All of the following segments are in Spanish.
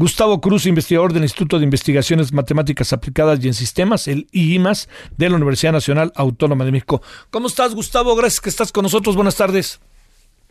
Gustavo Cruz, investigador del Instituto de Investigaciones Matemáticas Aplicadas y en Sistemas, el IIMAS, de la Universidad Nacional Autónoma de México. ¿Cómo estás, Gustavo? Gracias que estás con nosotros. Buenas tardes.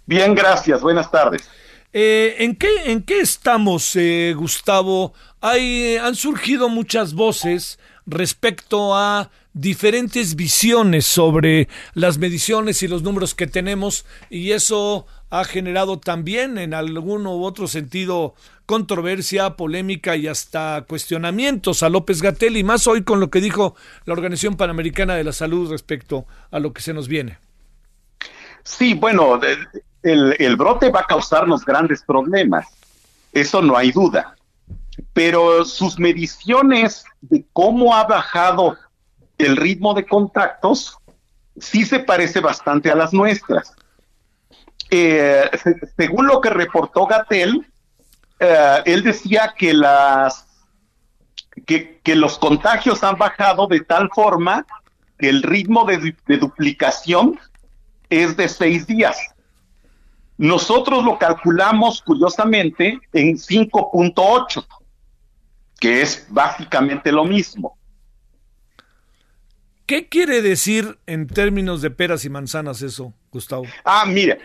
Bien, gracias. Buenas tardes. Eh, ¿en, qué, ¿En qué estamos, eh, Gustavo? Hay, han surgido muchas voces respecto a diferentes visiones sobre las mediciones y los números que tenemos y eso ha generado también en algún u otro sentido controversia, polémica y hasta cuestionamientos a López Gatel y más hoy con lo que dijo la Organización Panamericana de la Salud respecto a lo que se nos viene. Sí, bueno, el, el brote va a causarnos grandes problemas, eso no hay duda, pero sus mediciones de cómo ha bajado el ritmo de contactos sí se parece bastante a las nuestras. Eh, según lo que reportó Gatel, eh, él decía que las que, los contagios han bajado de tal forma que el ritmo de, de duplicación es de seis días. Nosotros lo calculamos curiosamente en 5.8, que es básicamente lo mismo. ¿Qué quiere decir en términos de peras y manzanas eso, Gustavo? Ah, mira,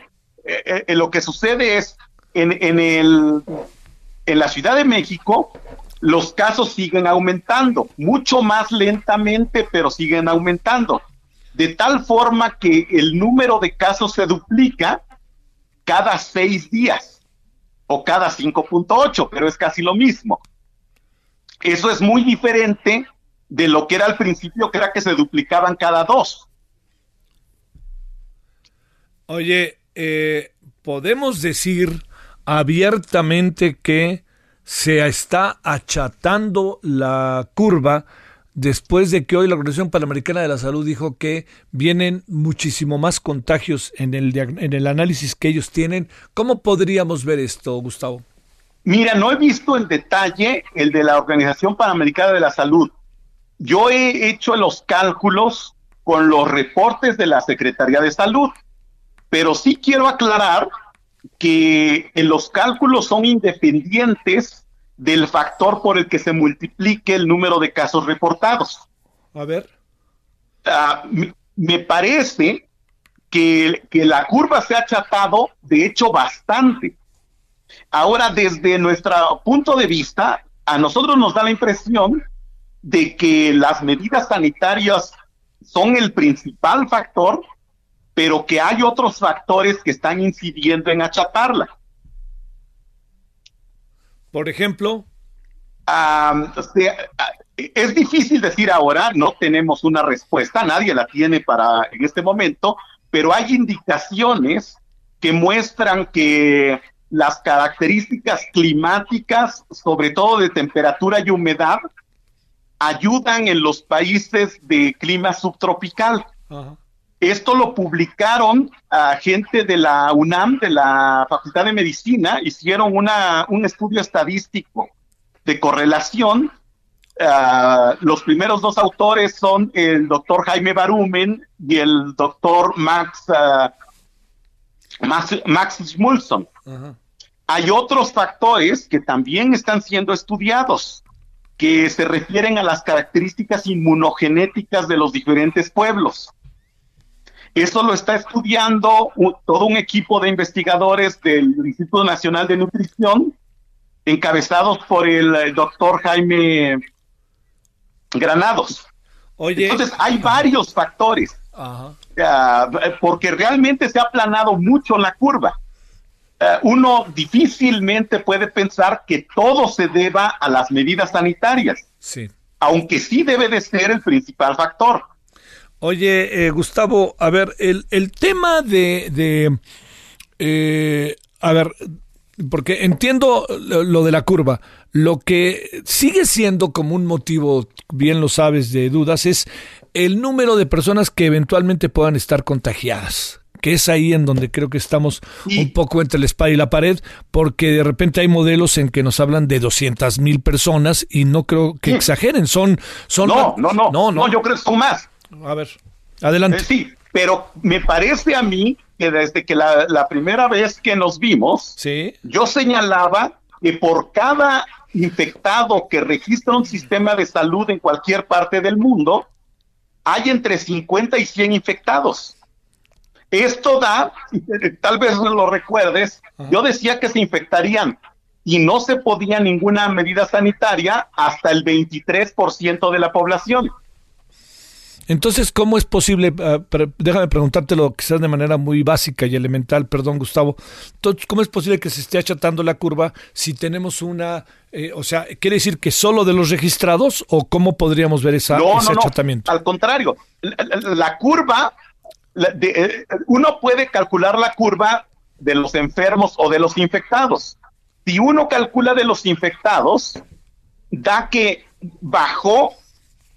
eh, eh, lo que sucede es en, en, el, en la Ciudad de México los casos siguen aumentando, mucho más lentamente, pero siguen aumentando, de tal forma que el número de casos se duplica cada seis días o cada 5.8, pero es casi lo mismo. Eso es muy diferente de lo que era al principio, que era que se duplicaban cada dos. Oye, eh, podemos decir abiertamente que se está achatando la curva después de que hoy la Organización Panamericana de la Salud dijo que vienen muchísimo más contagios en el, en el análisis que ellos tienen. ¿Cómo podríamos ver esto, Gustavo? Mira, no he visto en detalle el de la Organización Panamericana de la Salud. Yo he hecho los cálculos con los reportes de la Secretaría de Salud, pero sí quiero aclarar que los cálculos son independientes del factor por el que se multiplique el número de casos reportados. A ver. Ah, me parece que, que la curva se ha achatado, de hecho, bastante. Ahora, desde nuestro punto de vista, a nosotros nos da la impresión de que las medidas sanitarias son el principal factor pero que hay otros factores que están incidiendo en achatarla. Por ejemplo. es difícil decir ahora, no tenemos una respuesta, nadie la tiene para en este momento, pero hay indicaciones que muestran que las características climáticas, sobre todo de temperatura y humedad, ayudan en los países de clima subtropical. Esto lo publicaron a gente de la UNAM, de la Facultad de Medicina, hicieron una, un estudio estadístico de correlación. Ah, los primeros dos autores son el doctor Jaime Barumen y el doctor Max, uh, Max, Max Hay otros factores que también están siendo estudiados, que se refieren a las características inmunogenéticas de los diferentes pueblos. Eso lo está estudiando todo un equipo de investigadores del Instituto Nacional de Nutrición, encabezados por el, doctor Jaime Granados. Oye, Entonces, hay varios factores, porque realmente se ha aplanado mucho la curva. Eh, uno difícilmente puede pensar que todo se deba a las medidas sanitarias, sí. aunque sí debe de ser el principal factor. Oye, eh, Gustavo, a ver, el, el tema de, de eh, a ver, porque entiendo lo de la curva. Lo que sigue siendo como un motivo, bien lo sabes, de dudas, es el número de personas que eventualmente puedan estar contagiadas que es ahí en donde creo que estamos un poco entre la espada y la pared, porque de repente hay modelos en que nos hablan de 200 mil personas y no creo que exageren, son... son no, no, no, no, no, yo creo que son más. A ver, adelante. Eh, sí, pero me parece a mí que desde que la, primera vez que nos vimos, yo señalaba que por cada infectado que registra un sistema de salud en cualquier parte del mundo, hay entre 50 y 100 infectados. Esto da, tal vez lo recuerdes, yo decía que se infectarían y no se podía ninguna medida sanitaria hasta el 23% de la población. Entonces, ¿cómo es posible? Uh, déjame preguntártelo quizás de manera muy básica y elemental, perdón, Gustavo. Entonces, ¿cómo es posible que se esté achatando la curva si tenemos una, eh, o sea, quiere decir que solo de los registrados o cómo podríamos ver esa, ese achatamiento? Al contrario, la, curva, eh, uno puede calcular la curva de los enfermos o de los infectados. Si uno calcula de los infectados, da que bajó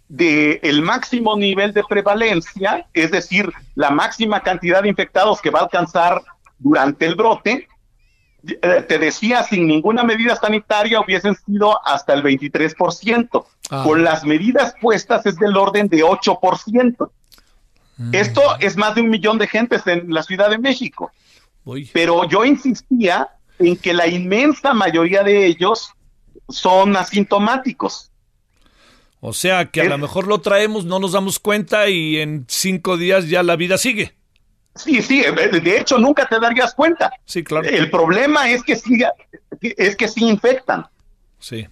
del el máximo nivel de prevalencia, es decir, la máxima cantidad de infectados que va a alcanzar durante el brote, eh, te decía, sin ninguna medida sanitaria hubiesen sido hasta el 23%. Ah. Con las medidas puestas es del orden de 8%. Mm. Esto es más de un millón de gentes en la Ciudad de México. Pero yo insistía en que la inmensa mayoría de ellos son asintomáticos. O sea que a lo mejor lo traemos, no nos damos cuenta y en cinco días ya la vida sigue. Sí, sí, de hecho nunca te darías cuenta. Sí, claro. El problema es que sí, es que sí infectan. Sí.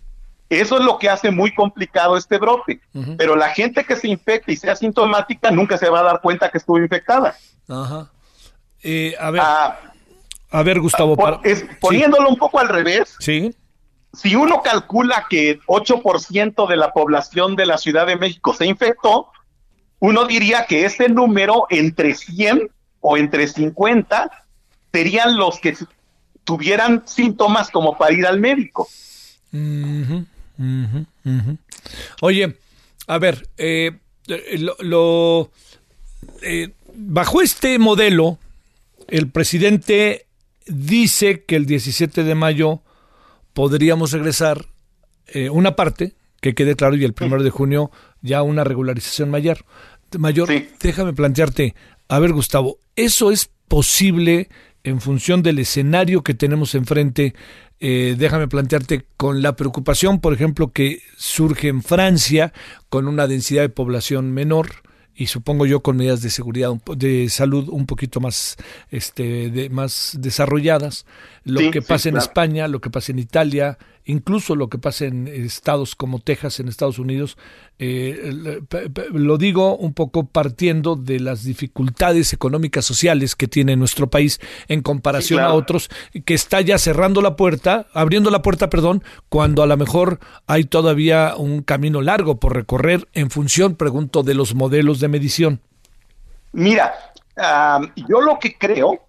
Eso es lo que hace muy complicado este brote. Pero la gente que se infecta y sea sintomática nunca se va a dar cuenta que estuvo infectada. Ajá. Eh, a ver, ah, a ver, Gustavo. poniéndolo un poco al revés. Sí si uno calcula que 8% de la población de la Ciudad de México se infectó, uno diría que ese número entre 100 o entre 50 serían los que tuvieran síntomas como para ir al médico. Oye, a ver, eh, lo, eh, bajo este modelo, el presidente dice que el 17 de mayo podríamos regresar eh, una parte, que quede claro, y el primero de junio ya una regularización mayor. Mayor, déjame plantearte, a ver Gustavo, ¿eso es posible en función del escenario que tenemos enfrente? Eh, déjame plantearte con la preocupación, por ejemplo, que surge en Francia con una densidad de población menor, y supongo yo con medidas de seguridad de salud un poquito más este de, más desarrolladas lo que pasa en España lo que pasa en Italia incluso lo que pasa en estados como Texas en Estados Unidos eh, lo digo un poco partiendo de las dificultades económicas sociales que tiene nuestro país en comparación a otros que está ya cerrando la puerta abriendo la puerta perdón cuando a lo mejor hay todavía un camino largo por recorrer en función pregunto de los modelos de medición. Mira yo lo que creo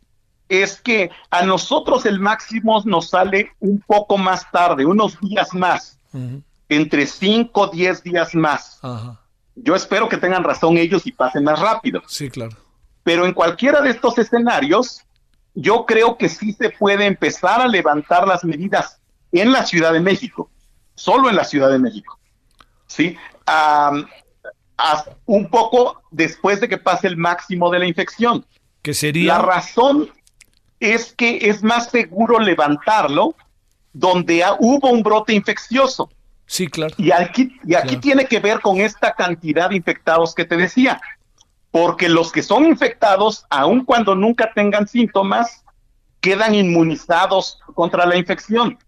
es que a nosotros el máximo nos sale un poco más tarde, unos días más, entre 5 o 10 días más. Yo espero que tengan razón ellos y pasen más rápido. Sí, claro. Pero en cualquiera de estos escenarios, yo creo que sí se puede empezar a levantar las medidas en la Ciudad de México, solo en la Ciudad de México. ¿Sí? un poco después de que pase el máximo de la infección. Que sería. La razón es que es más seguro levantarlo donde hubo un brote infeccioso. Sí, claro. Y aquí, y aquí tiene que ver con esta cantidad de infectados que te decía. Porque los que son infectados, aun cuando nunca tengan síntomas, quedan inmunizados contra la infección.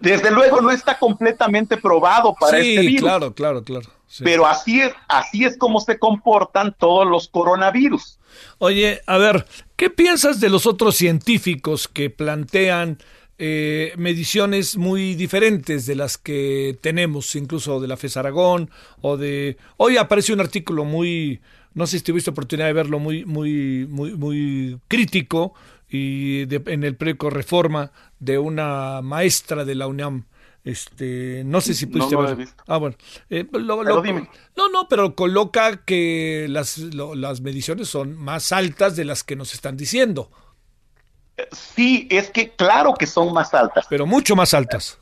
Desde luego no está completamente probado para este virus. Claro, claro, claro. Pero así es, así es como se comportan todos los coronavirus. Oye, a ver, ¿qué piensas de los otros científicos que plantean eh, mediciones muy diferentes de las que tenemos, incluso de la FES Aragón o de... Hoy aparece un artículo muy, no sé si tuviste oportunidad de verlo, muy, muy, muy, muy crítico y en el preco reforma de una maestra de la UNAM. Este, no sé si pudiste no ver. Ah, bueno. Eh, lo, no, no, pero coloca que las, las mediciones son más altas de las que nos están diciendo. Sí, es que claro que son más altas. Pero mucho más altas.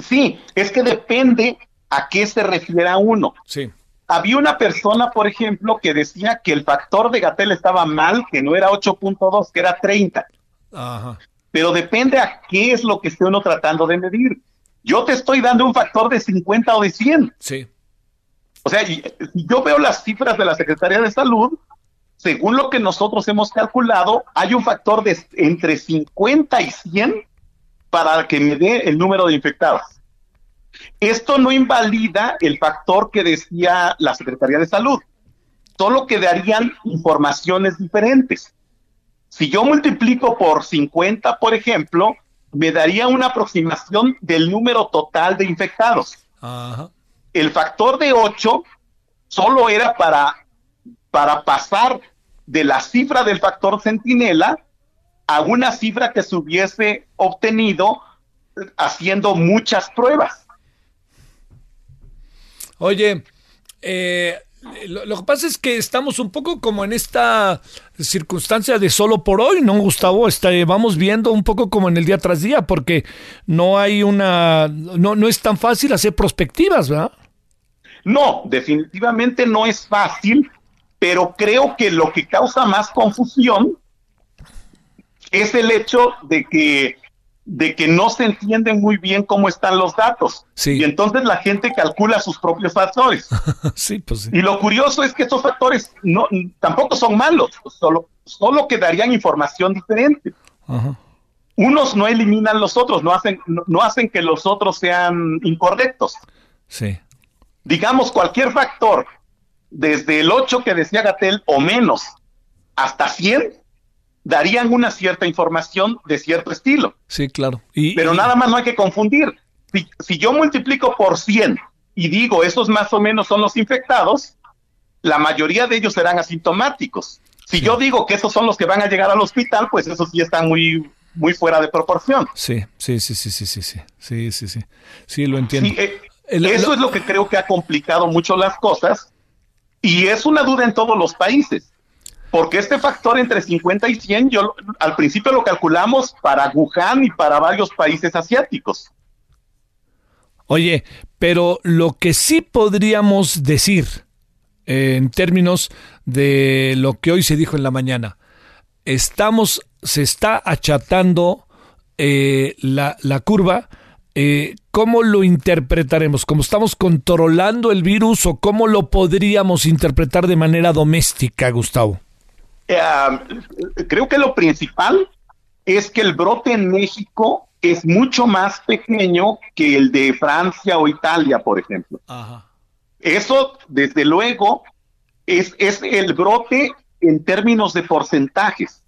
Sí, es que depende a qué se refiere uno. Sí. Había una persona, por ejemplo, que decía que el factor de Gatel estaba mal, que no era 8.2, que era 30. Ajá. Pero depende a qué es lo que esté uno tratando de medir. Yo te estoy dando un factor de 50 o de 100. Sí. O sea, yo veo las cifras de la Secretaría de Salud, según lo que nosotros hemos calculado, hay un factor de entre 50 y 100 para que me dé el número de infectados. Esto no invalida el factor que decía la Secretaría de Salud, solo que darían informaciones diferentes. Si yo multiplico por 50, por ejemplo, me daría una aproximación del número total de infectados. El factor de 8 solo era para, para pasar de la cifra del factor centinela a una cifra que se hubiese obtenido haciendo muchas pruebas. Oye, eh, lo, que pasa es que estamos un poco como en esta circunstancia de solo por hoy, ¿no, Gustavo? Este, vamos viendo un poco como en el día tras día, porque no hay una, no, no es tan fácil hacer prospectivas, ¿verdad? No, definitivamente no es fácil, pero creo que lo que causa más confusión es el hecho de que de que no se entienden muy bien cómo están los datos. Y entonces la gente calcula sus propios factores. sí, pues Y lo curioso es que estos factores no, tampoco son malos, solo, solo que darían información diferente. Unos no eliminan los otros, no hacen, no, hacen que los otros sean incorrectos. Sí. Digamos, cualquier factor, desde el 8 que decía Gatel o menos, hasta 100, darían una cierta información de cierto estilo. Sí, claro. Pero nada más no hay que confundir. Si, yo multiplico por 100 y digo esos más o menos son los infectados, la mayoría de ellos serán asintomáticos. Si yo digo que esos son los que van a llegar al hospital, pues esos sí están muy muy fuera de proporción. Sí, sí, sí, sí, sí, sí, sí, sí, sí, sí, sí, lo entiendo. Eh, eso es lo que creo que ha complicado mucho las cosas y es una duda en todos los países porque este factor entre 50 y 100, yo al principio lo calculamos para Wuhan y para varios países asiáticos. Oye, pero lo que sí podríamos decir eh, en términos de lo que hoy se dijo en la mañana, estamos, se está achatando eh, la, la, curva. Eh, ¿Cómo lo interpretaremos? ¿Cómo estamos controlando el virus o cómo lo podríamos interpretar de manera doméstica, Gustavo? Eh, creo que lo principal es que el brote en México es mucho más pequeño que el de Francia o Italia, por ejemplo. Eso, desde luego, es, es el brote en términos de porcentajes.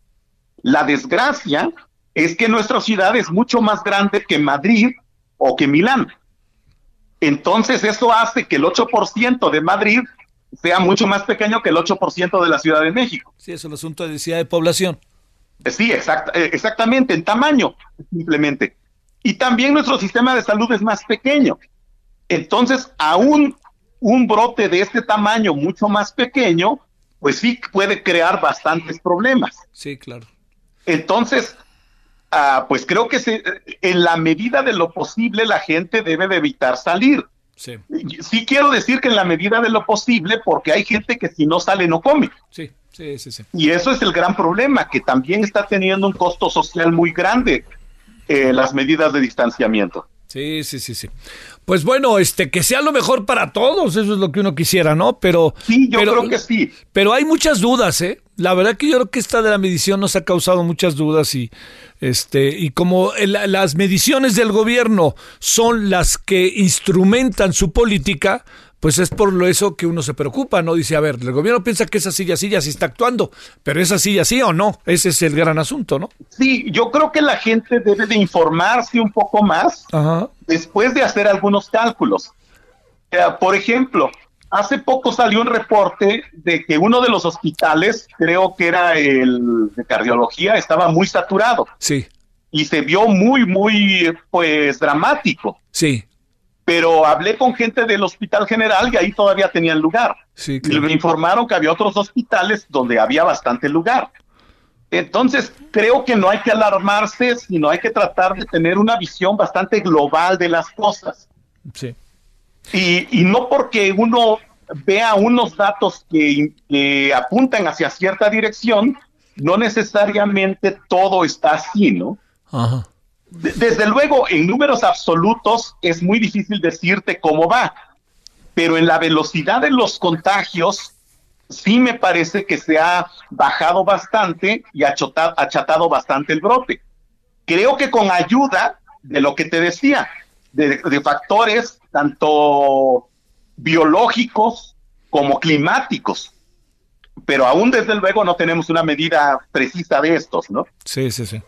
La desgracia es que nuestra ciudad es mucho más grande que Madrid o que Milán. Entonces eso hace que el 8% de Madrid sea mucho más pequeño que el 8% de la Ciudad de México. Sí, es un asunto de densidad de población. Eh, sí, exact, eh, exactamente, en tamaño, simplemente. Y también nuestro sistema de salud es más pequeño. Entonces, aún un brote de este tamaño mucho más pequeño, pues sí puede crear bastantes problemas. Sí, claro. Entonces, ah, pues creo que se, en la medida de lo posible la gente debe de evitar salir. Sí. sí quiero decir que en la medida de lo posible, porque hay gente que si no sale no come. Sí, sí, sí, sí. Y eso es el gran problema, que también está teniendo un costo social muy grande eh, las medidas de distanciamiento. Sí, sí, sí, sí. Pues bueno, este, que sea lo mejor para todos, eso es lo que uno quisiera, ¿no? Pero. Sí, yo creo que sí. Pero hay muchas dudas, ¿eh? La verdad que yo creo que esta de la medición nos ha causado muchas dudas y, este, y como las mediciones del gobierno son las que instrumentan su política, pues es por lo eso que uno se preocupa, ¿no? Dice, a ver, el gobierno piensa que esa silla así ya sí está actuando, pero esa silla sí o no, ese es el gran asunto, ¿no? Sí, yo creo que la gente debe de informarse un poco más después de hacer algunos cálculos. por ejemplo, hace poco salió un reporte de que uno de los hospitales, creo que era el de cardiología, estaba muy saturado. Sí. Y se vio muy, muy, pues, dramático. Sí. Pero hablé con gente del Hospital General y ahí todavía tenían lugar. Sí, Y me informaron que había otros hospitales donde había bastante lugar. Entonces, creo que no hay que alarmarse, sino hay que tratar de tener una visión bastante global de las cosas. Sí. Y, y no porque uno vea unos datos que, que apuntan hacia cierta dirección, no necesariamente todo está así, ¿no? Ajá. De- desde luego, en números absolutos es muy difícil decirte cómo va, pero en la velocidad de los contagios sí me parece que se ha bajado bastante y achota- achatado bastante el brote. Creo que con ayuda de lo que te decía, de, de factores tanto biológicos como climáticos, pero aún desde luego no tenemos una medida precisa de estos, ¿no? Sí, sí, sí.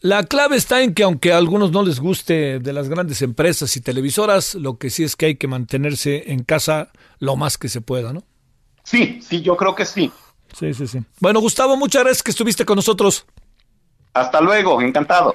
La clave está en que aunque a algunos no les guste de las grandes empresas y televisoras, lo que sí es que hay que mantenerse en casa lo más que se pueda, ¿no? Sí, sí, yo creo que sí. Sí, sí, sí. Bueno, Gustavo, muchas gracias que estuviste con nosotros. Hasta luego, encantado.